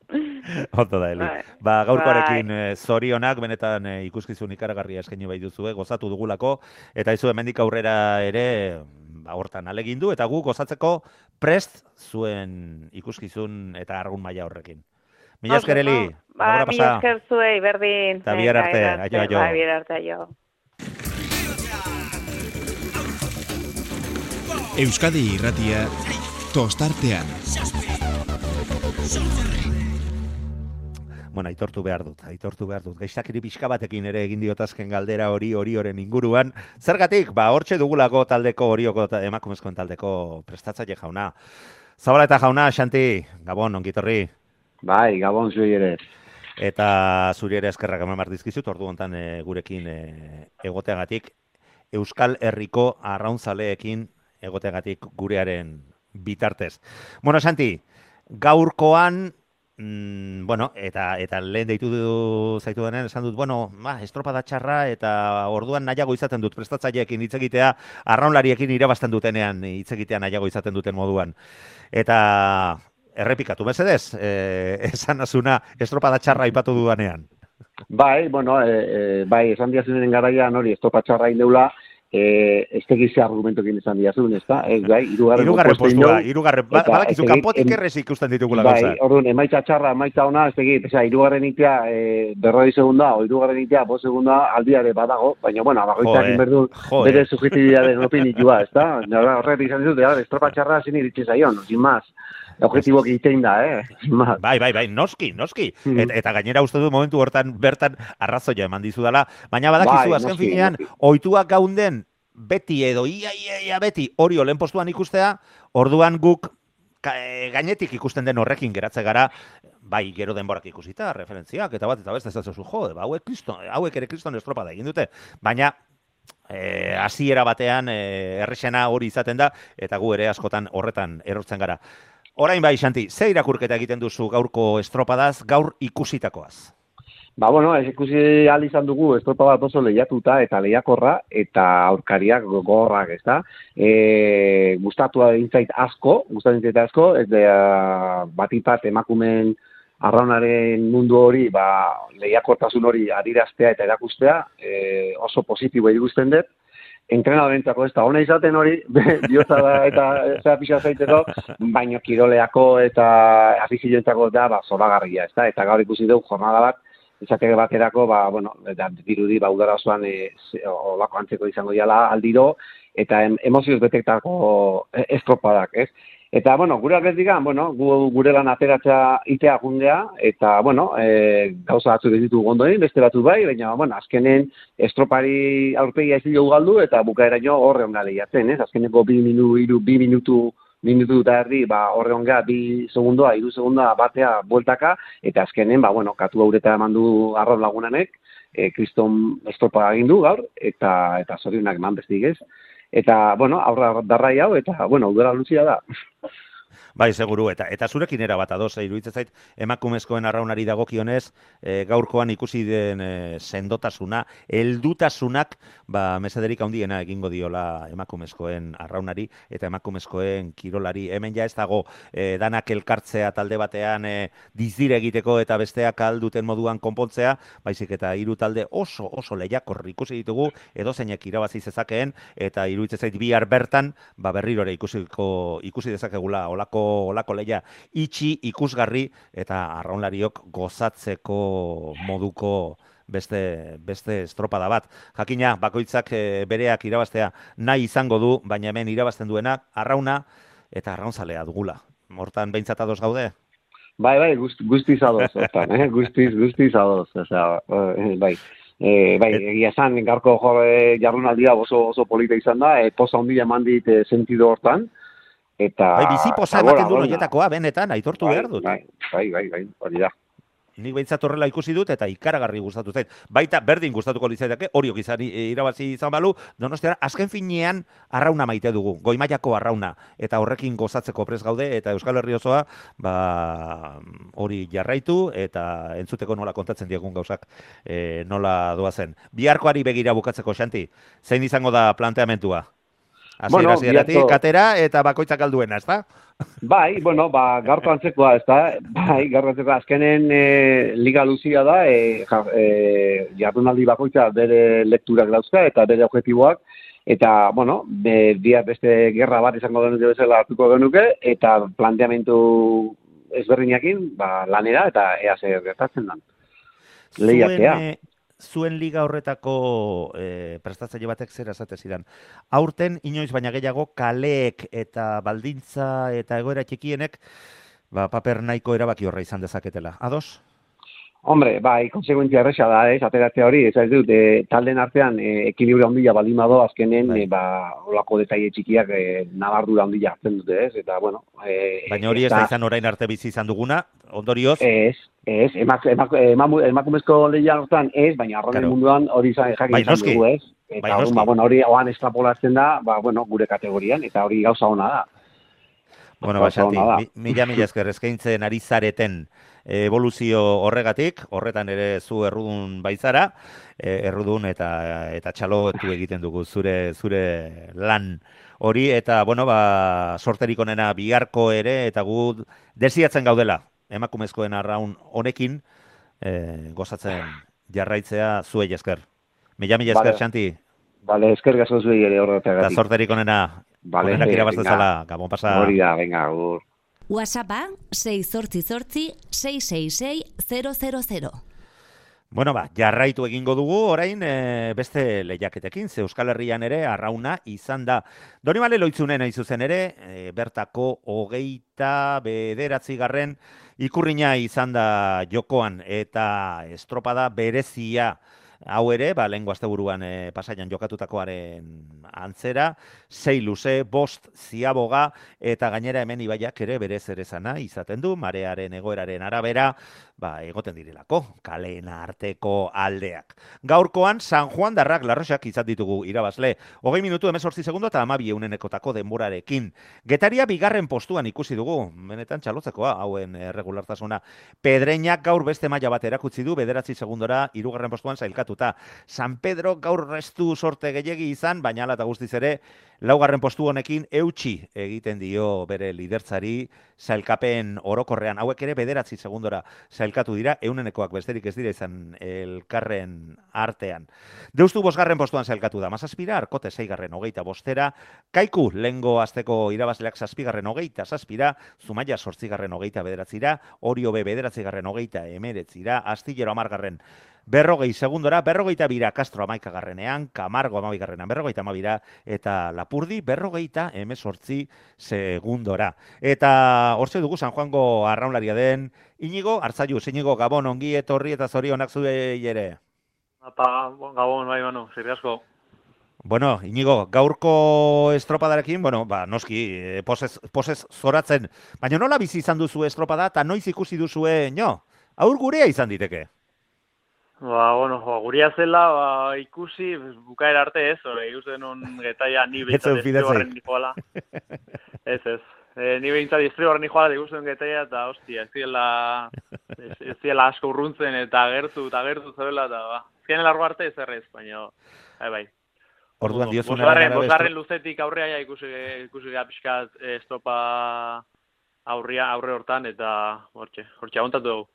Oto da, Eli. Bai. Ba, gaurkoarekin bai. zorionak, benetan e, ikuskizun ikaragarria eskaini bai duzu, gozatu dugulako, eta izu hemendik aurrera ere, ba, hortan alegindu, eta gu gozatzeko prest zuen ikuskizun eta argun maila horrekin. Mila esker, Eli. Ba, mila esker zuei, berdin. Eta bihar arte, aio, aio. Ba, bihar arte, aio. Euskadi Irratia tostartean. Bueno, aitortu behar dut, aitortu behar dut. Gaiztakiri pixka batekin ere egin diotazken galdera hori hori inguruan. Zergatik, ba, hortxe dugulako taldeko horioko ta- emakumezkoen taldeko prestatzaile jauna. Zabala eta jauna, Xanti, Gabon, ongitorri. Bai, gabon zuei ere. Eta zuri ere eskerrak eman behar dizkizut, ordu hontan e, gurekin e, egoteagatik. Euskal Herriko arrauntzaleekin egoteagatik gurearen bitartez. Bueno, Santi, gaurkoan, mm, bueno, eta, eta lehen deitu du, zaitu denen, esan dut, bueno, ba, estropada txarra, eta orduan nahiago izaten dut prestatzaileekin hitz egitea, arraunlariekin irabazten dutenean hitz egitea nahiago izaten duten moduan. Eta errepikatu, mesedez, e, esan azuna estropada txarra aipatu dudanean. Bai, bueno, e, e, bai, esan diazunen garaian hori estopatxarra indeula, e, ez tegize argumentokin esan diazun, ez da? Ez, bai, irugarren, Hirugarren puesto postua, indeu, hirugarren, ba, eta badakizu, egit, kanpotik em- errez ikusten ditugula Bai, gauzak. orduan, emaitza txarra, emaitza ona, ez tegit, eza, irugarren itea, e, berroi segunda, o irugarren itea, bo segunda, aldiare badago, baina, bueno, eh. inberdu Jo, bere eh. subjetibidaden opinitua, ez da? Horret izan dut, estropa txarra zin iritsi zaion, sin más. Objektiboak egitein da, eh? Más. Bai, bai, bai, noski, noski. Mhm. Et, eta gainera uste du momentu hortan bertan arrazoia eman dizudala, baina badakizu Bai, azken noski, finean noski. ohituak gaunden beti edo ia ia ia beti hori olen postuan ikustea, orduan guk e, gainetik ikusten den horrekin geratze gara, bai, gero denborak ikusita, referentziak, eta bat, eta beste ez zu jo, ba, hauek, kriston, hauek ere kriston estropada egin dute, baina eh, hasiera batean eh, errexena hori izaten da, eta gu ere askotan horretan erortzen gara. Orain bai, Xanti, ze irakurketa egiten duzu gaurko estropadaz, gaur ikusitakoaz? Ba, bueno, ez ikusi ahal izan dugu estropa bat oso lehiatuta eta lehiakorra eta aurkariak gogorrak, ez da? E, gustatu intzait asko, gustatu intzait asko, ez da batipat emakumen arraunaren mundu hori, ba, lehiakortasun hori adiraztea eta erakustea, e, oso positibo ikusten dut, entrenadorentzako ez da ona izaten hori, bihotza da eta zera pixa zaiteko, baino kiroleako eta afizioentzako da, ba, zoragarria, ez da? Eta gaur ikusi dugu jornada bat, izateke baterako, ba, bueno, eta dirudi, ba, udara osoan e, olako antzeko izango diala aldiro, eta em, emozioz betektako e, estropadak, ez? Eta, bueno, gure atletikan, bueno, gu, gure lan ateratzea itea jundea, eta, bueno, e, gauza batzuk ez ditu gondoin, beste batzu bai, baina, bueno, azkenen estropari aurpegia ez dugu galdu, eta bukaeraino horre onga lehiatzen, ez? Azkeneko bi, minu, iru, bi minutu minutu eta erdi, ba, horre onga, bi segundoa, hiru segunda batea bueltaka, eta azkenen, ba, bueno, katu haureta eman du arroz lagunanek, e, kriston estropa egin du gaur, eta, eta zorionak eman bestik ez. Eta, bueno, aurra darrai hau, eta, bueno, udara luzia da. Bai, seguru, eta eta zurekin era bat ados, eh, iruditzen zait, emakumezkoen arraunari dagokionez, e, gaurkoan ikusi den e, sendotasuna, heldutasunak, ba, mesederik handiena egingo diola emakumezkoen arraunari, eta emakumezkoen kirolari. Hemen ja ez dago, e, danak elkartzea talde batean e, dizdire egiteko eta besteak alduten moduan konpontzea, baizik eta hiru talde oso, oso lehiakor ikusi ditugu, edo zeinek irabazi zezakeen, eta iruditzen zait bihar bertan, ba, berrirore ikusiko, ikusi dezakegula olako, olako leia itxi, ikusgarri, eta arraunlariok gozatzeko moduko beste, beste estropada bat. Jakina, bakoitzak eh, bereak irabaztea nahi izango du, baina hemen irabazten duena arrauna eta arraunzalea dugula. Hortan behintzat ados gaude? Bai, bai, gust, guztiz adoz, hortan, eh? guztiz, guztiz adoz, osea, eh, bai. E, bai, egia esan, e, jardunaldia oso, oso polita izan da, e, poza handia eman dit e, sentido hortan, eta... Bai, bizi gora, ematen du noietakoa, benetan, aitortu Bai, behar dut. Bai, bai, bai, bai, hori da. Nik behintzat horrela ikusi dut eta ikaragarri gustatu zait. Baita berdin gustatuko litzaidake, horiok izan irabazi izan balu, Donostiara azken finean arrauna maite dugu, goimaiako arrauna eta horrekin gozatzeko pres gaude eta Euskal Herri osoa ba hori jarraitu eta entzuteko nola kontatzen diegun gauzak e, nola doazen. Biharkoari begira bukatzeko Xanti, zein izango da planteamentua? Bueno, hasieratik biharko- atera eta bakoitzak alduena, ezta? Bai, bueno, ba, garko antzekoa, ez da, bai, garko antzekoa, azkenen e, liga luzia da, e, ja, e, jardunaldi bakoitza bere lekturak dauzka eta bere objektiboak, eta, bueno, be, dia beste gerra bat izango genuke bezala hartuko genuke, eta planteamentu ezberdinakin, ba, lanera, eta ea zer gertatzen dan. Lehiatzea. Zuen, liga horretako e, prestatzaile batek zer esate zidan. Aurten inoiz baina gehiago kaleek eta baldintza eta egoera txikienek ba, paper nahiko erabaki horra izan dezaketela. Ados? Hombre, bai, konsekuentzia erresa da, ez, ateratzea hori, ez ez dut, e, talden artean e, ekilibrio handia baldin bado, azkenen, Bai. e, ba, olako detaile txikiak e, nabardura handia hartzen dute, ez, eta, bueno... E, Baina hori ez da izan orain arte bizi izan duguna, ondorioz, Ez, ez, emak, emak, emamu- emakumezko lehian hortan ez, baina arronen Claro. munduan hori izan jakin Bai, izan noski. dugu, ez? Eta Bai, orduan, ba, bueno, hori oan estrapolatzen da, ba, bueno, gure kategorian, eta hori gauza ona da. Bueno, mi- mila mila esker eskaintzen ari zareten eh, evoluzio horregatik, horretan ere zu errudun baizara, eh, errudun eta eta txalotu egiten dugu zure zure lan hori eta bueno, ba sorterik onena biharko ere eta gu desiatzen gaudela emakumezkoen arraun honekin eh, gozatzen jarraitzea zuei esker. Mila mila esker, Vale. Xanti, Bale, esker gazo zuei ere eta horretagatik. sorterik onena, Vale, onenak irabaz dezala, gabon pasa. Hori da, venga, gur. WhatsAppa 688 666 000. Bueno, ba, jarraitu egingo dugu orain e, beste lehiaketekin, ze Euskal Herrian ere arrauna izan da. Donibale loitzunen hain zuzen ere, e, bertako hogeita bederatzi garren ikurrina izan da jokoan eta estropada berezia hau ere, ba, lehen asteburuan e, pasaian jokatutakoaren antzera, sei luze, bost ziaboga, eta gainera hemen ibaiak ere bere zerezana izaten du, marearen egoeraren arabera, ba, egoten direlako, kaleen arteko aldeak. Gaurkoan, San Juan darrak larrosak izan ditugu irabazle. Hogei minutu emezortzi segundo eta amabi eunenekotako denborarekin. Getaria bigarren postuan ikusi dugu, benetan txalotzekoa, hauen erregulartasuna. Pedreinak gaur beste maila bat erakutsi du, bederatzi segundora, irugarren postuan zailkatuta. San Pedro gaur restu sorte gehiegi izan, baina ala eta guztiz ere, laugarren postu honekin eutxi egiten dio bere lidertzari sailkapen orokorrean. Hauek ere bederatzi segundora sailkatu dira, eunenekoak besterik ez dira izan elkarren artean. Deustu bosgarren postuan sailkatu da, mazazpira, arkote zeigarren hogeita bostera, kaiku lengo azteko irabazleak zazpigarren hogeita zazpira, zumaia sortzigarren hogeita bederatzira, orio be bederatzigarren hogeita emeretzira, astillero amargarren berrogei segundora, berrogeita bira Castro amaikagarrenean, Camargo amabigarrenean berrogeita amabira, eta Lapurdi berrogeita emezortzi segundora. Eta hortze dugu San Juango arraunlaria den, Inigo, hartzaiu, Inigo, Gabon, ongi etorri eta zorionak zuei ere. Apa, gabon, bai, manu, zirri asko. Bueno, Inigo, gaurko estropadarekin, bueno, ba, noski, eh, posez, posez zoratzen, baina nola bizi izan duzu estropada, eta noiz ikusi duzue, no, aur gurea izan diteke. Ba, bueno, ba, guria zela, ba, ikusi, bukaera arte ez, hori, ikusten un getaia ni behintzat fidatzen. estriborren nijoala. Ez, ez. E, ni behintzat estriborren nijoala ikusten getaia, eta hostia, ez ziela, ez, ziela asko urruntzen, eta agertu, eta agertu zebela, eta ba. Zien largo arte ez errez, baina, bai, bai. Orduan diozunaren Bosgarren, bosgarren luzetik aurrea ikusi, ikusi gara pixkat eh, estopa aurria, aurre hortan, eta hortxe, hortxe, aguantatu dugu.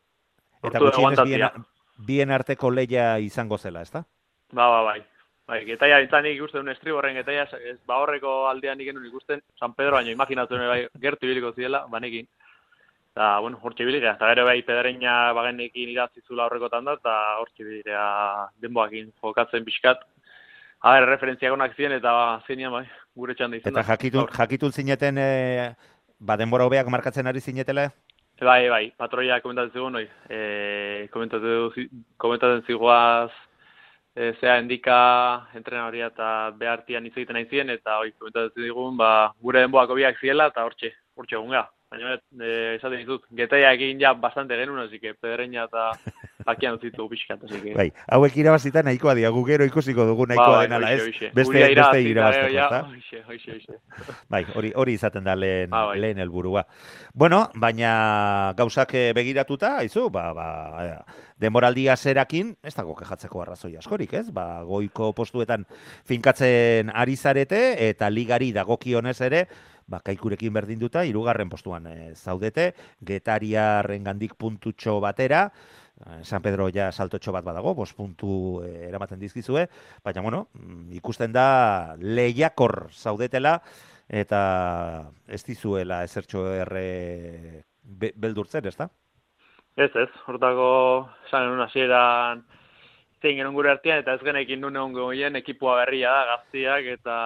Eta gutxienez bien. Bien arteko leia izango zela, ezta? Ba, ba, bai. Bai, getaia nik ikusten un estriborren getaia, ez, ba horreko aldean nik genuen ikusten, San Pedro baino imaginatu bai, gertu ibiliko ziela, banekin. Eta, bueno, hortxe ibilik, eta gero bai pedereina bagenekin idatzizula horrekotan da, eta hortxe ibilia denboakin jokatzen pixkat. A ber, referentziak onak ziren, eta ba, zenean bai, gure txanda izan Eta jakitun, jakitun zineten, e, ba, denbora hobeak markatzen ari zinetela? Bai, bai, patroia komentatzen zigun, oi. E, komentatzen, komentatzen ziguaz, e, zea endika entrenadoria eta behartian hitz egiten nahi ziren, eta hoi, komentatzen zigun, ba, gure denboako biak ziela, eta hortxe, hortxe egun gara. Baina, e, esaten dizut, getaia egin ja bastante genuen, así que pedereina eta bakian utzitu pixkat, así que... Bai, hauek irabazita nahikoa dira, gu gero ikusiko dugu nahikoa bai, denala, ez? Beste, Guria beste irabazteko, ja, hoxe, hoxe, hoxe. Bai, hori hori izaten da lehen, Ba, bai. lehen helburua. Bueno, baina gauzak eh, begiratuta, aizu, ba, ba, eh, denboraldia zerakin, ez dago kejatzeko arrazoi askorik, ez? Ba, goiko postuetan finkatzen ari zarete, eta ligari dagokionez ere, ba, kaikurekin berdinduta, hirugarren postuan eh, zaudete, getariarren gandik puntutxo batera, San Pedro ja saltotxo bat badago, bost puntu eh, eramaten dizkizue, baina, bueno, mm, ikusten da lehiakor zaudetela, eta ez dizuela ezertxo erre be, beldurtzen, ezta? Ez, ez, hortako esan genuen hasieran zein genuen gure artean, eta ez genekin nune ongo ginen, ekipua berria da, gaztiak, eta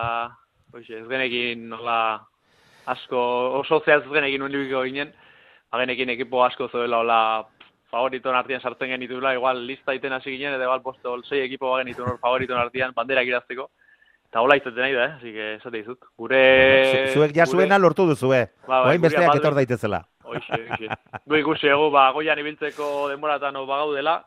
oixe, ez genekin nola asko, oso zehaz ez genekin nuen ginen, ba, genekin ekipo asko zoela, hola, favoriton artean sartzen genitula, igual lista iten hasi ginen, eta igual posto, sei ekipo bagen itun hor favoriton artean, banderak irazteko, eta hola izaten nahi da, eh? Así que, esate dizut. Gure... Zu- Zuek ja gure- zuena lortu duzue. Ba, bai, Oain besteak etor daitezela. Hoxe, hoxe. Gu ikusi egu, ba, goian ibiltzeko denboratan bagaudela,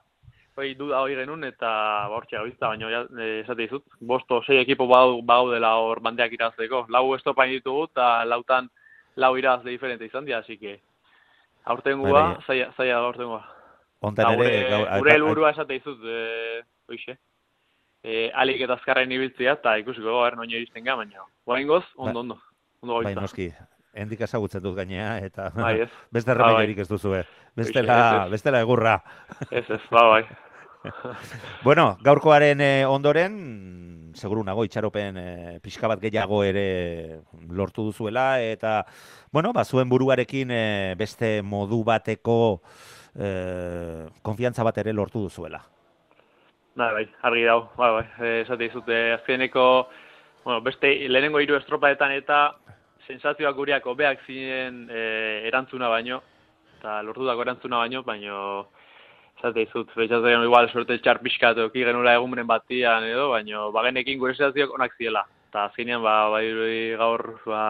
hoi duda hori genuen, eta ba, hortxe gabiltza, baina ja, eh, esate dizut, bosto, sei ekipo bagaudela hor bandeak irazteko. Lau estopain ditugu, eta lautan lau iraz de diferente izan dira, así que aurtengua, Bai, zaila, zaila da aurtengua. Hontan ere... gure, gaur- gure helburua esate dizut, e, hoxe. E, alik eta azkarren ibiltzea, eta ikusiko gober noño iristen ga, baina. Guaingoz, ondo, ondo. Ondo Bai, noski. Hendik ezagutzen dut gainea, eta Bai, ez. beste Ba, bai. remediorik ez duzue. Bestela, ez, ez. bestela egurra. Ez, ez, ba, bai. Bueno, gaurkoaren eh, ondoren, seguru nago itxaropen eh, pixka bat gehiago ere lortu duzuela, eta, bueno, ba, zuen buruarekin eh, beste modu bateko eh, konfiantza bat ere lortu duzuela. Bai, bai, argi dau, bai, bai, eh, esate dizute, azkeneko, bueno, beste lehenengo hiru estropaetan eta sensazioak gureak hobeak ziren eh, erantzuna baino, eta lortutako erantzuna baino, baino, esate dizut, betxatzen igual suerte txar pixkat euki genula egunen batian edo, baino, bagenekin gure sensazioak onak ziela. Eta azkenean, ba, bai, gaur, ba,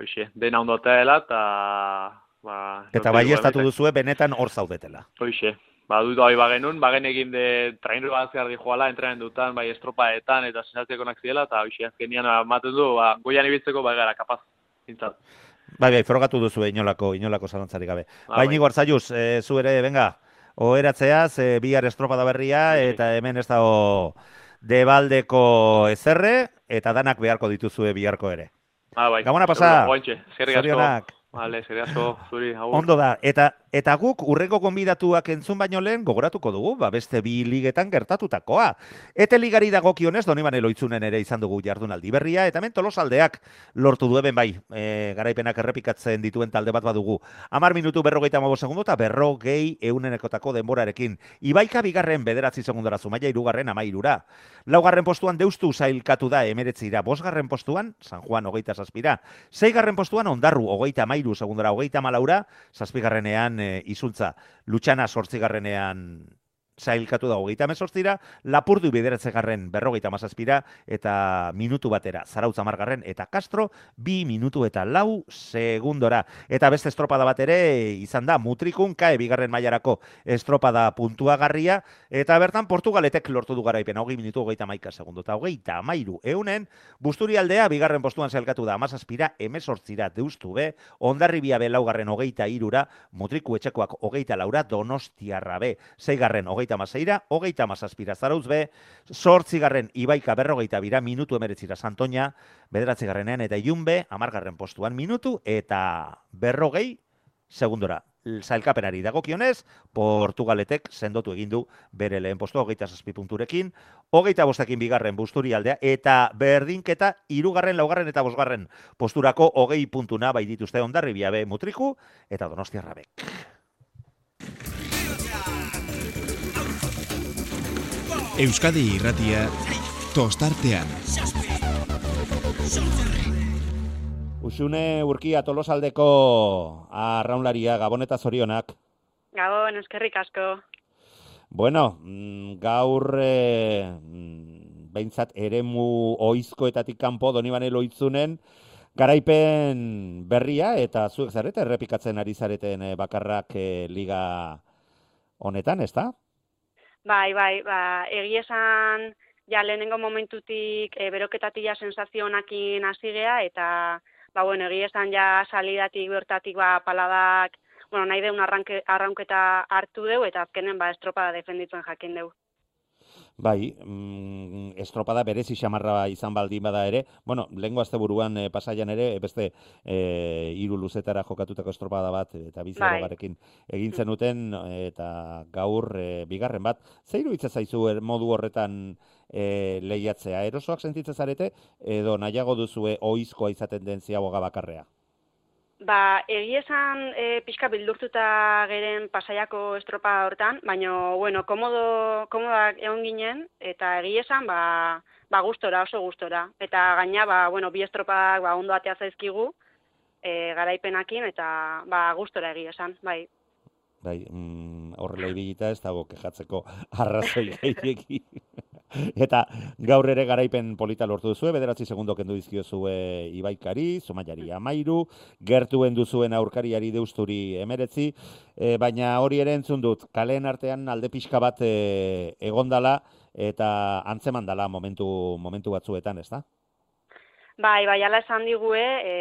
hoxe, dena ondo eta, ba... Eta bai estatu duzue benetan hor zaudetela. Hoxe, ba, dut hori bagenun, bagenekin de trainero bat zehar di joala, entrenen dutan, bai estropaetan, eta sensazioak onak ziela, eta hoxe, azkenian ematen du, ba, goian ibiltzeko, bai gara, kapaz, zintzat. Bai, bai, frogatu duzu inolako, inolako zalantzarik gabe. Ba, bai, bai. Nigo e, zu ere, venga, oheratzea, ze bihar estropada berria, eta hemen ez dago debaldeko ezerre, eta danak beharko dituzue biharko ere. Ba, bai. Gabona pasa. Seguro, Vale, asko, zuri, agur. Ondo da, eta eta guk urrengo konbidatuak entzun baino lehen gogoratuko dugu, ba beste bi ligetan gertatutakoa. Ete ligari dagokionez Donibane Loitzunen ere izan dugu jardunaldi berria eta hemen Tolosaldeak lortu du eben bai, e, garaipenak errepikatzen dituen talde bat badugu. 10 minutu 55 segundo eta berrogei eunenekotako denborarekin. Ibaika bigarren bederatzi segundora Zumaia hirugarren amairura. Laugarren postuan deustu zailkatu da emeretzira, bosgarren postuan San Juan hogeita zazpira, seigarren postuan ondarru hogeita amairu segundora hogeita malaura, zazpigarrenean e, izultza, lutxana sortzigarrenean zailkatu da hogeita emezortzira, lapurdu bideratzegarren berrogeita mazazpira, eta minutu batera, zarautza margarren, eta Castro, bi minutu eta lau segundora. Eta beste estropada bat ere izan da, mutrikun, kae bigarren mailarako estropada puntuagarria, eta bertan Portugaletek lortu du garaipena, hogei minutu hogeita maika segundu, eta hogeita amairu eunen, busturi aldea, bigarren postuan zailkatu da, amazazpira, emezortzira deustu be, ondarribia be laugarren hogeita irura, mutriku etxekoak hogeita laura, donostiarra be, zeigarren hogeita maseira, hogeita mazazpira zarauz be, sortzigarren ibaika berrogeita bira, minutu emeretzira Santoña, bederatzigarrenean eta ilunbe, amargarren postuan minutu, eta berrogei segundora. Zailkapenari dagokionez, Portugaletek sendotu egin du bere lehen postua hogeita zazpi punturekin, hogeita bostekin bigarren busturi aldea, eta berdinketa irugarren, laugarren eta bosgarren posturako hogei puntuna bai dituzte ondarribia be mutriku eta donostiarrabek. Euskadi irratia tostartean. Usune urkia tolosaldeko arraunlaria gabon eta zorionak. Gabon, eskerrik asko. Bueno, mm, gaur e, behintzat eremu oizkoetatik kanpo Donibane Loitzunen garaipen berria eta zuek zarete errepikatzen ari zareten eh, bakarrak eh, liga honetan, ezta? Bai, bai, ba, egia esan ja lehenengo momentutik e, beroketatik ja sensazio onakin hasi gea eta ba bueno, egia esan ja salidatik bertatik ba paladak, bueno, nahi deun arranke, arraunketa hartu deu eta azkenen ba estropada defenditzen jakin deu. Bai, mm, estropada berezi xamarra izan baldin bada ere, bueno, lehengo asteburuan e, pasaian ere, e, beste e, hiru luzetara jokatutako estropada bat, eta Bai. bizarogarekin egin zenuten, eta gaur e, bigarren bat. Zeiru hitza zaizu er, modu horretan e, lehiatzea? Erosoak sentitzen zarete, edo nahiago duzue oizkoa izaten den ziaboga bakarrea? Ba, egi esan e, pixka bildurtuta geren pasaiako estropa hortan, baina, bueno, komodo, komodak egon ginen, eta egi esan, ba, ba gustora, oso gustora. Eta gaina, ba, bueno, bi estropak ba, ondo atea zaizkigu, e, garaipenakin, eta ba, gustora egi esan, bai. Bai, mm, horrela ibilita ez dago kejatzeko arrazoi gehiegi. Eta gaur ere garaipen polita lortu duzue, bederatzi segundo kendu dizkiozue Ibaikari, Zomaiari amairu, gertuen duzuen aurkariari deusturi emeretzi, e, baina hori ere entzun dut, kaleen artean alde pixka bat e, egondala eta antzeman dala momentu, momentu batzuetan, ez da? Bai, bai, ala esan digue, e,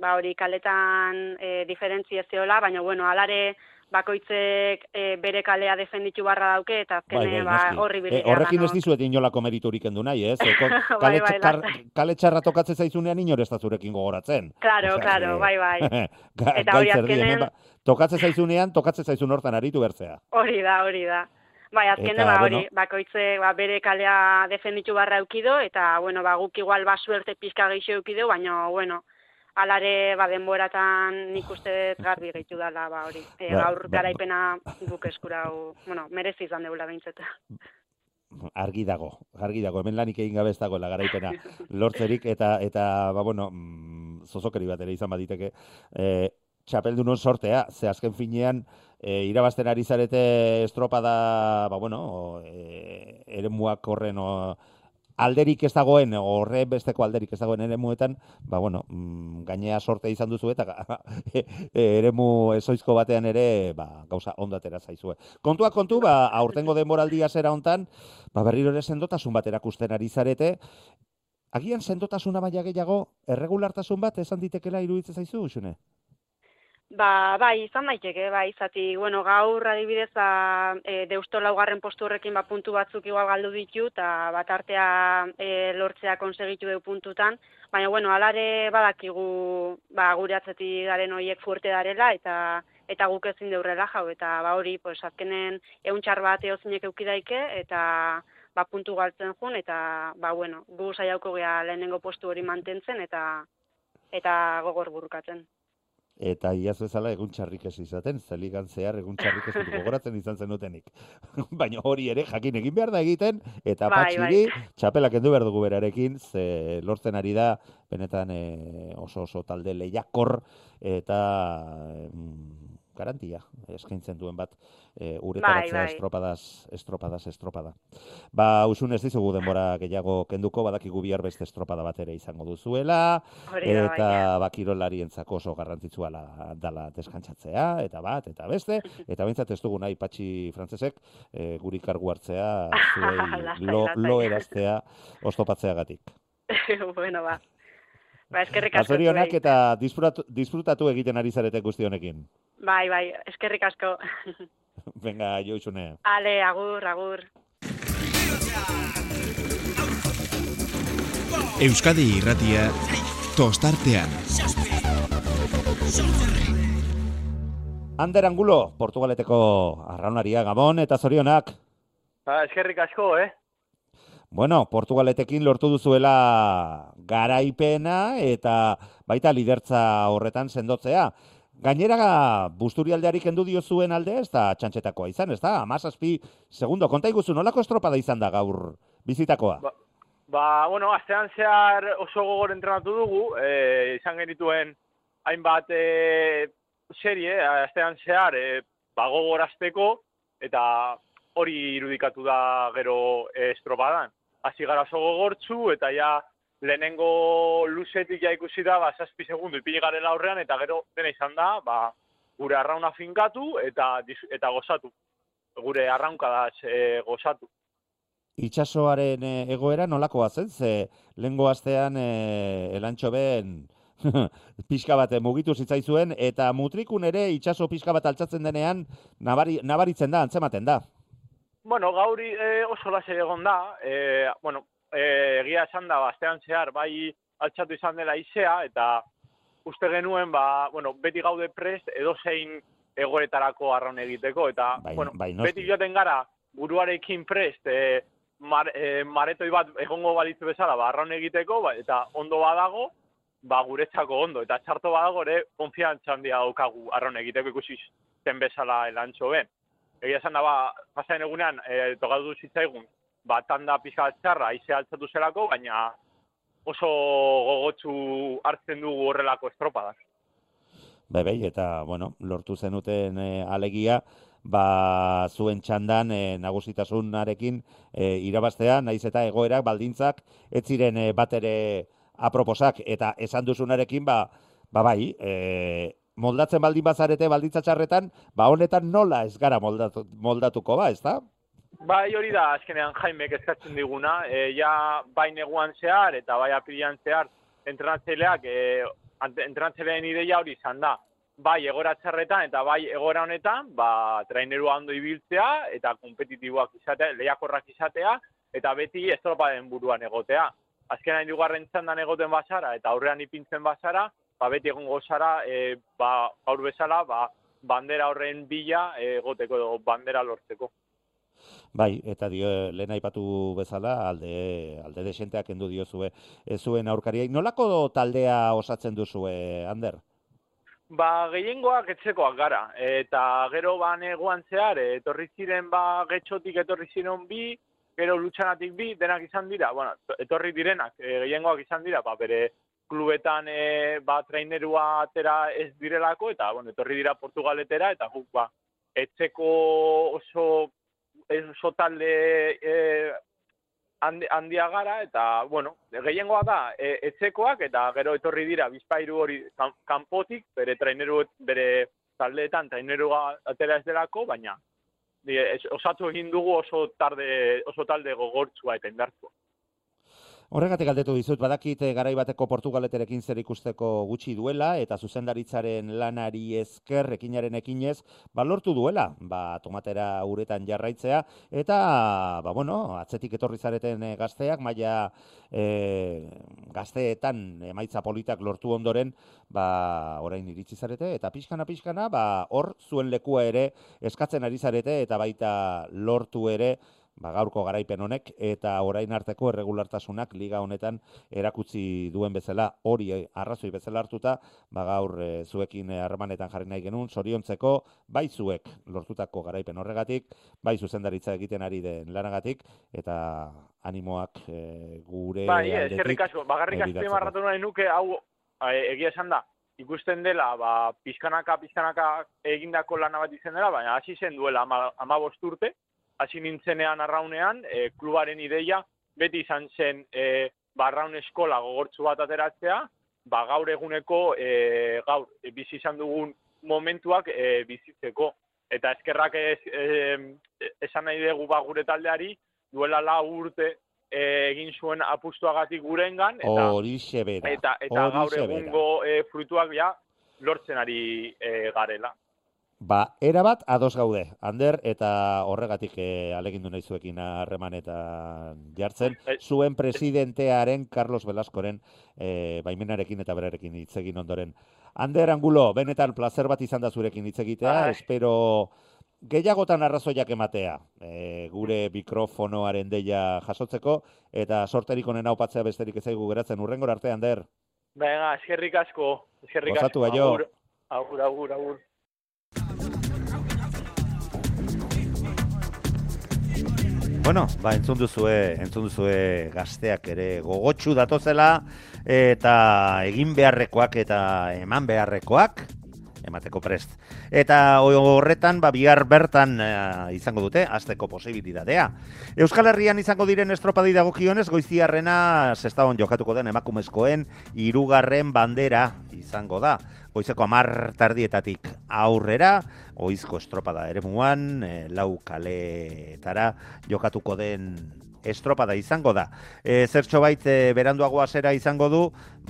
ba hori kaletan e, diferentzia baina bueno, alare bakoitzek e, bere kalea defenditu barra dauke eta azkene Bai, bai, ba horri E, bidea. horrekin ez dizuet inolako meriturik endu nahi, ez? E, ko- Bai, kale, bai, lasai. kale txarra tokatzen zaizunean inor ez da zurekin gogoratzen. Claro, Osea, claro, que- bai, bai. Ga- Eta hori azkenen- ba- tokatzen zaizunean, tokatzen zaizun hortan aritu bertzea. Hori da, hori da. Bai, azkene Eta, ba hori, bueno. bakoitze ba, bere kalea defenditu barra eukido, eta, bueno, ba, guk igual ba suerte pizka gehiago eukido, baina, bueno, alare ba denboratan nik uste garbi gehitu dela, ba hori. E, Ba, gaur ba- garaipena guk eskurau, bueno, merezi izan deula behintzeta. argi dago, argi dago, hemen lanik egin gabe ez dagoela garaipena lortzerik, eta, eta ba, bueno, mm, zozokeri bat ere izan baditeke, e, txapeldunon sortea, ze azken finean, e, irabazten ari zarete estropada, ba, bueno, e, ere muak horren, o, alderik ez dagoen, horre besteko alderik ez dagoen eremuetan, ba, bueno, mm, gainea sorte izan duzu eta e, eremu ezoizko batean ere, ba, gauza ondatera zaizue. Kontuak kontu, ba, aurtengo denboraldia zera hontan, ba, berriro ere sendotasun bat erakusten ari zarete, agian sendotasuna baina gehiago, erregulartasun bat esan ditekela iruditzen zaizu, xune? Ba, bai, izan daiteke, bai, zati, bueno, gaur adibidez, ba, e, deusto laugarren postu horrekin ba, puntu batzuk igual galdu ditu, eta bat artea e, lortzea konsegitu du puntutan, baina, bueno, alare badakigu, ba, gure atzetik garen horiek fuerte darela, eta eta guk ezin deurrela jau, eta ba hori, pues, azkenen egun txar bat eozinek eukidaike, eta ba, puntu galtzen jun, eta, ba, bueno, gu saiauko gea lehenengo postu hori mantentzen, eta eta gogor burukatzen. Eta iaz bezala egun txarrik ez izaten, zeligan zehar egun txarrik ez gogoratzen izan zenutenik. Baina hori ere jakin egin behar da egiten, eta Bai, patxiri, bai. txapelak kendu behar dugu berarekin, ze lortzen ari da, benetan eh, oso oso talde lehiakor, eta mm, garantia eskaintzen duen bat e, uretaratzea Bai, bai. estropadaz, estropadaz, estropada. Ba, usun ez dizugu denbora gehiago kenduko, badakigu bihar beste estropada bat ere izango duzuela, eta ba, kirolarientzako oso garrantzitsua la, dala deskantzatzea, eta bat, eta beste, eta behintzat ez dugu nahi patxi frantzesek e, guri kargu hartzea, zuei lo, lo eraztea oztopatzeagatik. bueno, ba. Ba, eskerrik asko. Azorionak eta disfrutatu, disfrutatu egiten ari zarete guzti honekin. Bai, bai, eskerrik asko. Venga, joixune. Ale, agur, agur. Euskadi irratia tostartean. Ander Angulo, Portugaleteko arraunaria Gabon, eta zorionak. Ba, eskerrik asko, eh? Bueno, Portugaletekin lortu duzuela garaipena eta baita lidertza horretan sendotzea. Gainera, busturialdeari kendu dio zuen alde ez da txantxetakoa izan, ez da? Amazazpi segundo, konta iguzu, nolako estropada izan da gaur bizitakoa? Ba, ba bueno, astean zehar oso gogor entrenatu dugu, e, izan genituen hainbat e, serie, astean zehar, e, ba, gogorazteko, eta hori irudikatu da gero e, estropadan. Hasi gara oso gogortzu, eta ja lehenengo luzetik ja ikusi da, ba, zazpi segundu ipini garela aurrean, eta gero dena izan da, ba, gure arrauna finkatu eta, eta gozatu. Gure arraunkadaz e, gozatu. Itxasoaren eh, egoera nolakoa zen, ze lehengo astean e, elantxo ben pixka bat eh, mugitu zitzaizuen, eta mutrikun ere itxaso pixka bat altzatzen denean nabari, nabaritzen da, antzematen da. Bueno, gauri e, oso lase egon da, e, bueno, e, egia esan da, bastean zehar, bai altxatu izan dela izea, eta uste genuen, ba, bueno, beti gaude prest edozein egoetarako arraun egiteko, eta, Bai, bueno, bai, beti joaten gara buruarekin prest, e, mar, e, maretoi bat egongo balitzu bezala, ba, arraun egiteko, ba, eta ondo badago, ba guretzako ondo eta txarto badago ere konfiantza handia daukagu arraun egiteko ikusi zen bezala elantxo ben. Egia esan da ba, pasain egunean e, tokatu zitzaigun ba tanda pixka txarra aize altzatu zelako, baina oso gogotsu hartzen dugu horrelako estropadak. Bai, bai, eta, bueno, lortu zenuten e, alegia, ba, zuen txandan e, nagusitasunarekin e, irabaztea, naiz eta egoerak baldintzak ez ziren e, bat ere aproposak eta esan duzunarekin ba, ba bai, e, moldatzen baldin bazarete baldintza txarretan, ba honetan nola ez gara moldatu, moldatuko ba, ezta? Bai, hori da azkenean Jaimek eskatzen diguna, e, ja bai neguan zehar eta bai apirian zehar entrenatzaileak e, entrenatzaileen ideia hori izan da bai egora txarretan eta bai egora honetan, ba, trainerua ondo ibiltzea eta kompetitiboak izatea, lehiakorrak izatea, eta beti estropaden buruan egotea. Azkenan hirugarren txandan egoten basara eta aurrean ipintzen basara, ba, beti egon gozara, e, ba, gaur bezala, ba, bandera horren bila egoteko edo bandera lortzeko. Bai, eta dio lehen aipatu bezala alde alde desenteak kendu diozue ez zuen aurkariai. Nolako taldea osatzen duzue, Ander? Ba, gehiengoak etzekoak gara, eta gero ba neguan zehar, etorri ziren ba getxotik etorri ziren bi, gero lutxanatik bi, denak izan dira, bueno, etorri direnak, e, gehiengoak izan dira, ba, bere klubetan e, ba, trainerua atera ez direlako, eta bueno, etorri dira Portugaletera, eta guk ba, etzeko oso, oso talde e, handia gara, eta, bueno, gehiengoa da, e, etzekoak, eta gero etorri dira, bizpairu hori kanpotik, bere traineru, bere taldeetan trainerua atera ez delako, baina osatu egin dugu oso, tarde, oso talde gogortzua eta indartzua. Horregatik galdetu dizut, badakit eh, garai bateko Portugaleterekin zer ikusteko gutxi duela eta zuzendaritzaren lanari esker ekinaren ekinez, ba lortu duela, ba tomatera uretan jarraitzea eta ba bueno, atzetik etorri zareten eh, gazteak maila e, gazteetan emaitza politak lortu ondoren, ba orain iritsi zarete eta pixkana pixkana, ba hor zuen lekua ere eskatzen ari zarete eta baita lortu ere ba, gaurko garaipen honek eta orain arteko erregulartasunak liga honetan erakutsi duen bezala hori eh, arrazoi bezala hartuta ba, gaur e, zuekin eh, harremanetan jarri nahi genuen soriontzeko bai zuek lortutako garaipen horregatik bai zuzendaritza egiten ari den lanagatik eta animoak gure bai, aldetik asko, bagarrik azpimarratu nahi nuke hau egia esan da ikusten dela, ba, pizkanaka, pizkanaka egindako lana bat izen dela, baina hasi zen duela ama, ama urte, hasi nintzenean arraunean, e, klubaren ideia beti izan zen e, barraun eskola gogortzu bat ateratzea, ba gaur eguneko e, gaur e, bizi izan dugun momentuak e, bizitzeko. Eta eskerrak ez, e, esan nahi dugu ba gure taldeari, duela la urte e, egin zuen apustuagatik gurengan eta eta, eta gaur egungo e, fruituak ja lortzen ari e, garela. Ba, era bat ados gaude, Ander, eta horregatik e, alegindu nahi zuekin harremanetan jartzen, zuen presidentearen Carlos Velascoren e, baimenarekin eta berarekin hitzegin ondoren. Ander, Angulo, benetan placer bat izan da zurekin hitzegitea, bai. espero gehiagotan arrazoiak ematea, e, gure mikrofonoaren deia jasotzeko, eta sorterik onen aupatzea besterik ezaigu geratzen urrengor arte, Ander. Venga, eskerrik asko, eskerrik asko. Agur, agur, agur, agur. Bueno, ba, entzun duzue, entzun duzue gazteak ere gogotsu datozela eta egin beharrekoak eta eman beharrekoak emateko prest. Eta horretan, ba, bihar bertan eh, izango dute, azteko posibilitatea. Euskal Herrian izango diren estropadi dagokionez, goiziarrena zestaon jokatuko den emakumezkoen irugarren bandera izango da goizeko amar tardietatik aurrera, goizko estropada ere muan, e, lau kaletara jokatuko den estropada izango da. E, zertxo bait e, beranduagoa zera izango du,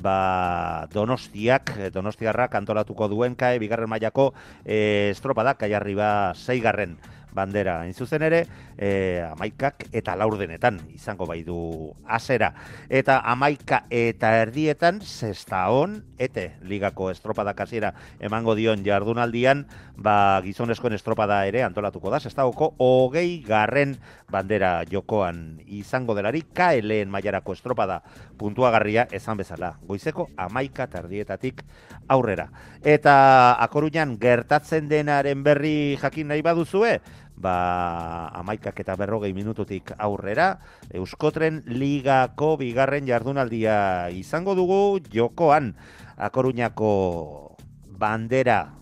ba, donostiak, donostiarrak antolatuko duen kae, bigarren mailako e, estropada, kaiarri ba, zeigarren bandera. Hain zuzen ere, e, amaikak eta laurdenetan izango bai du asera. Eta amaika eta erdietan, zesta hon, ete ligako estropada kasiera emango dion jardunaldian, ba, gizonezkoen estropada ere antolatuko da, zesta hoko, hogei garren bandera jokoan izango delari, KLN mailarako estropada puntuagarria esan bezala. Goizeko amaika tardietatik aurrera. Eta akoruñan gertatzen denaren berri jakin nahi baduzue, ba, amaikak eta berrogei minututik aurrera, Euskotren ligako bigarren jardunaldia izango dugu jokoan akoruñako bandera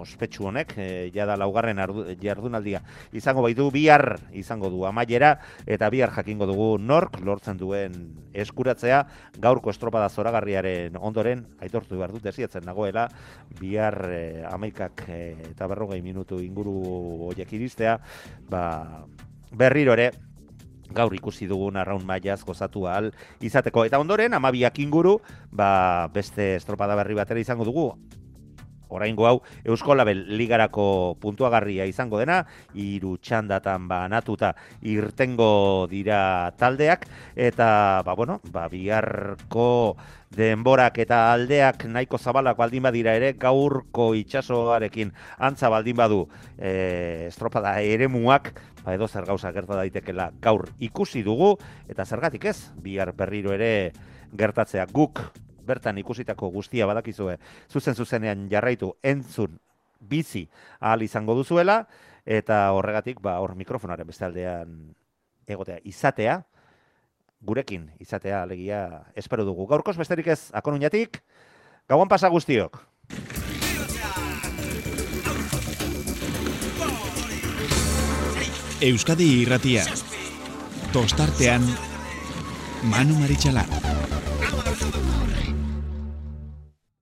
ospetsu honek, e, jada laugarren ardu, jardunaldia izango baitu bihar izango du amaiera eta bihar jakingo dugu nork lortzen duen eskuratzea gaurko estropada zoragarriaren ondoren aitortu behar dut desietzen nagoela bihar e, amaikak e, eta berrogei minutu inguru horiek iristea ba, berriro ere gaur ikusi dugun arraun mailaz gozatu ahal izateko. Eta ondoren, amabiak inguru, ba, beste estropada berri batera izango dugu, oraingo hau Eusko Label ligarako puntuagarria izango dena, hiru txandatan banatuta irtengo dira taldeak. Eta ba bueno, ba biharko denborak eta aldeak nahiko zabalak baldin badira ere gaurko itsasoarekin antza baldin badu e, estropada eremuak ba edo zer gauza gerta daitekela gaur ikusi dugu eta zergatik ez bihar berriro ere gertatzea guk bertan ikusitako guztia badakizue zuzen zuzenean jarraitu entzun bizi ahal izango duzuela eta horregatik ba hor mikrofonaren beste aldean egotea izatea gurekin izatea alegia espero dugu. Gaurkoz besterik ez akonuñatik gauan pasa guztiok. Euskadi irratia. Tostartean Manu Maritxalara